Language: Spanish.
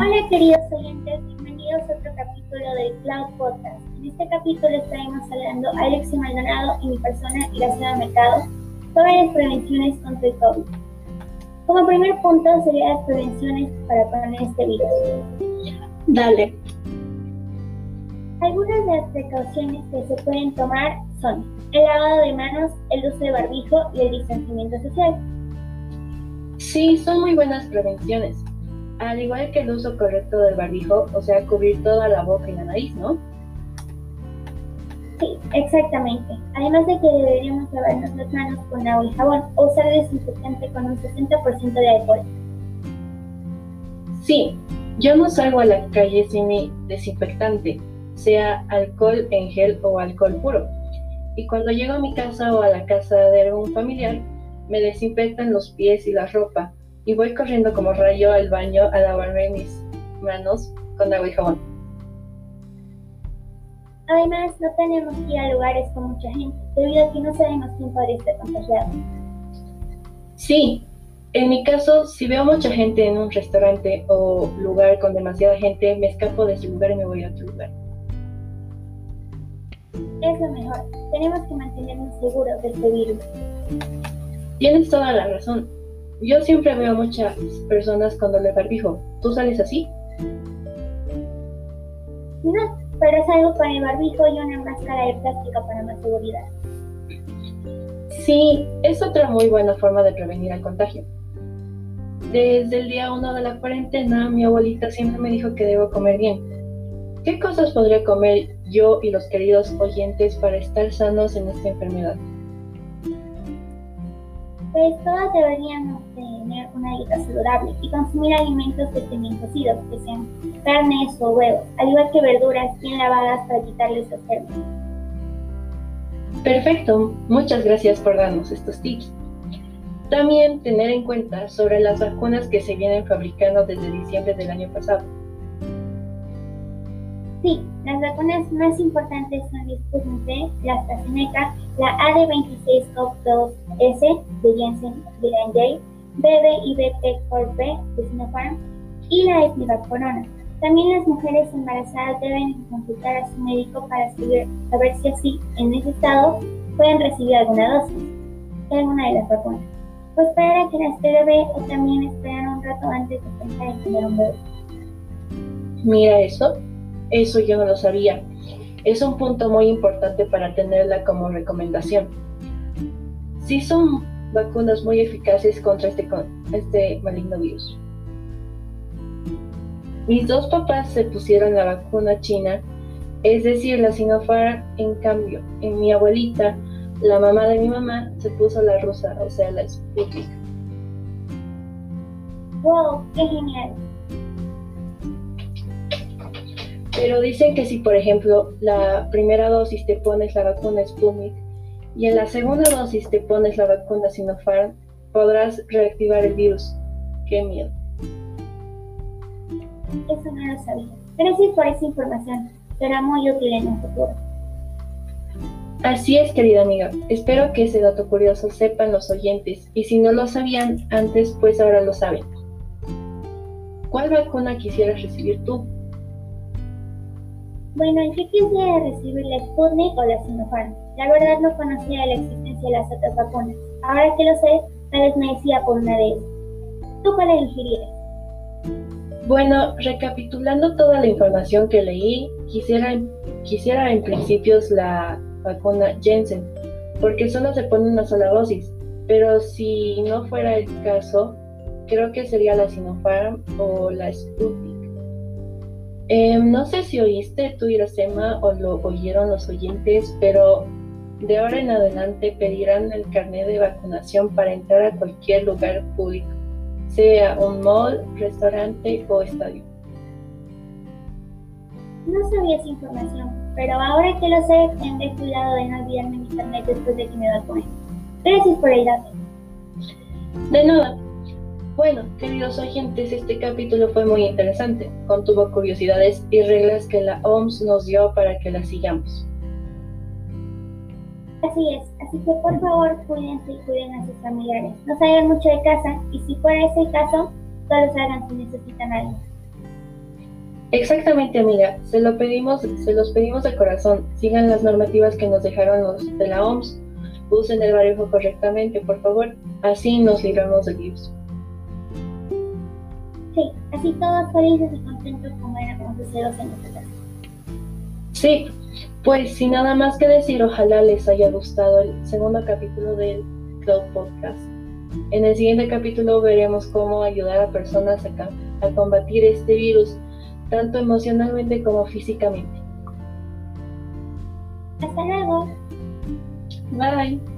Hola queridos oyentes, bienvenidos a otro capítulo del Cloud Podcast. En este capítulo estaremos hablando Alex Maldonado y mi persona Graciela Mercado sobre las prevenciones contra el COVID. Como primer punto serían las prevenciones para poner este virus. Dale. Algunas de las precauciones que se pueden tomar son el lavado de manos, el uso de barbijo y el distanciamiento social. Sí, son muy buenas prevenciones. Al igual que el uso correcto del barbijo, o sea, cubrir toda la boca y la nariz, ¿no? Sí, exactamente. Además de que deberíamos lavarnos las manos con agua y jabón o usar desinfectante con un 60% de alcohol. Sí, yo no salgo a la calle sin mi desinfectante, sea alcohol en gel o alcohol puro. Y cuando llego a mi casa o a la casa de algún familiar, me desinfectan los pies y la ropa y voy corriendo como rayo al baño a lavarme mis manos con agua y jabón. Además, no tenemos que ir a lugares con mucha gente, debido a que no sabemos quién podría estar contagiado. Sí, en mi caso, si veo mucha gente en un restaurante o lugar con demasiada gente, me escapo de ese lugar y me voy a otro lugar. Es lo mejor. Tenemos que mantenernos seguros de este virus. Tienes toda la razón. Yo siempre veo muchas personas con doble barbijo. ¿Tú sales así? No, pero salgo con el barbijo y una máscara de plástico para más seguridad. Sí, es otra muy buena forma de prevenir el contagio. Desde el día 1 de la cuarentena, mi abuelita siempre me dijo que debo comer bien. ¿Qué cosas podría comer yo y los queridos oyentes para estar sanos en esta enfermedad? Pues todos deberíamos tener una dieta saludable y consumir alimentos cocidos, que sean carnes o huevos, al igual que verduras bien lavadas para quitarles los gérmenes. Perfecto, muchas gracias por darnos estos tips. También tener en cuenta sobre las vacunas que se vienen fabricando desde diciembre del año pasado. Sí, las vacunas más importantes son Sputnik V, la AstraZeneca, la AD26-CoV-2S de Janssen J, BB y BT-4B de Sinopharm y la Sputnik Corona. También las mujeres embarazadas deben consultar a su médico para saber, si así, en ese estado, pueden recibir alguna dosis de alguna de las vacunas. O esperar a que nace bebé o también esperar un rato antes de pensar en tener un bebé. Mira eso, eso yo no lo sabía. Es un punto muy importante para tenerla como recomendación. Sí son vacunas muy eficaces contra este, este maligno virus. Mis dos papás se pusieron la vacuna china, es decir, la Sinopharm. En cambio, en mi abuelita, la mamá de mi mamá, se puso la rusa, o sea, la Sputnik. ¡Wow! ¡Qué genial! Pero dicen que si, por ejemplo, la primera dosis te pones la vacuna Sputnik y en la segunda dosis te pones la vacuna Sinopharm, podrás reactivar el virus. ¡Qué miedo! Eso no lo sabía. Gracias por esa información. Será muy útil en el futuro. Así es, querida amiga. Espero que ese dato curioso sepan los oyentes y si no lo sabían antes, pues ahora lo saben. ¿Cuál vacuna quisieras recibir tú? Bueno, yo quisiera recibir la Sputnik o la Sinopharm. La verdad no conocía la existencia de las otras vacunas. Ahora que lo sé, tal vez me decía por una de ellas. ¿Tú cuál elegirías? Bueno, recapitulando toda la información que leí, quisiera, quisiera en principios la vacuna Jensen, porque solo se pone una sola dosis. Pero si no fuera el caso, creo que sería la Sinopharm o la Sputnik. Em, no sé si oíste tú, Iracema, o lo oyeron los oyentes, pero de ahora en adelante pedirán el carnet de vacunación para entrar a cualquier lugar público, sea un mall, restaurante o estadio. No sabía esa información, pero ahora que lo sé, tendré cuidado de no olvidarme mi carnet después de que me vacune. Gracias por dato. De nada. Bueno, queridos oyentes, este capítulo fue muy interesante. Contuvo curiosidades y reglas que la OMS nos dio para que las sigamos. Así es, así que por favor cuídense y cuiden a sus familiares. No salgan mucho de casa y si fuera ese el caso, solo salgan si necesitan algo. Exactamente, amiga. Se lo pedimos, se los pedimos de corazón. Sigan las normativas que nos dejaron los de la OMS. Usen el barbijo correctamente, por favor. Así nos libramos del virus. Sí, así todos felices y contentos como éramos hace dos años atrás. Sí, pues sin nada más que decir, ojalá les haya gustado el segundo capítulo del Cloud Podcast. En el siguiente capítulo veremos cómo ayudar a personas a, a combatir este virus, tanto emocionalmente como físicamente. Hasta luego. Bye.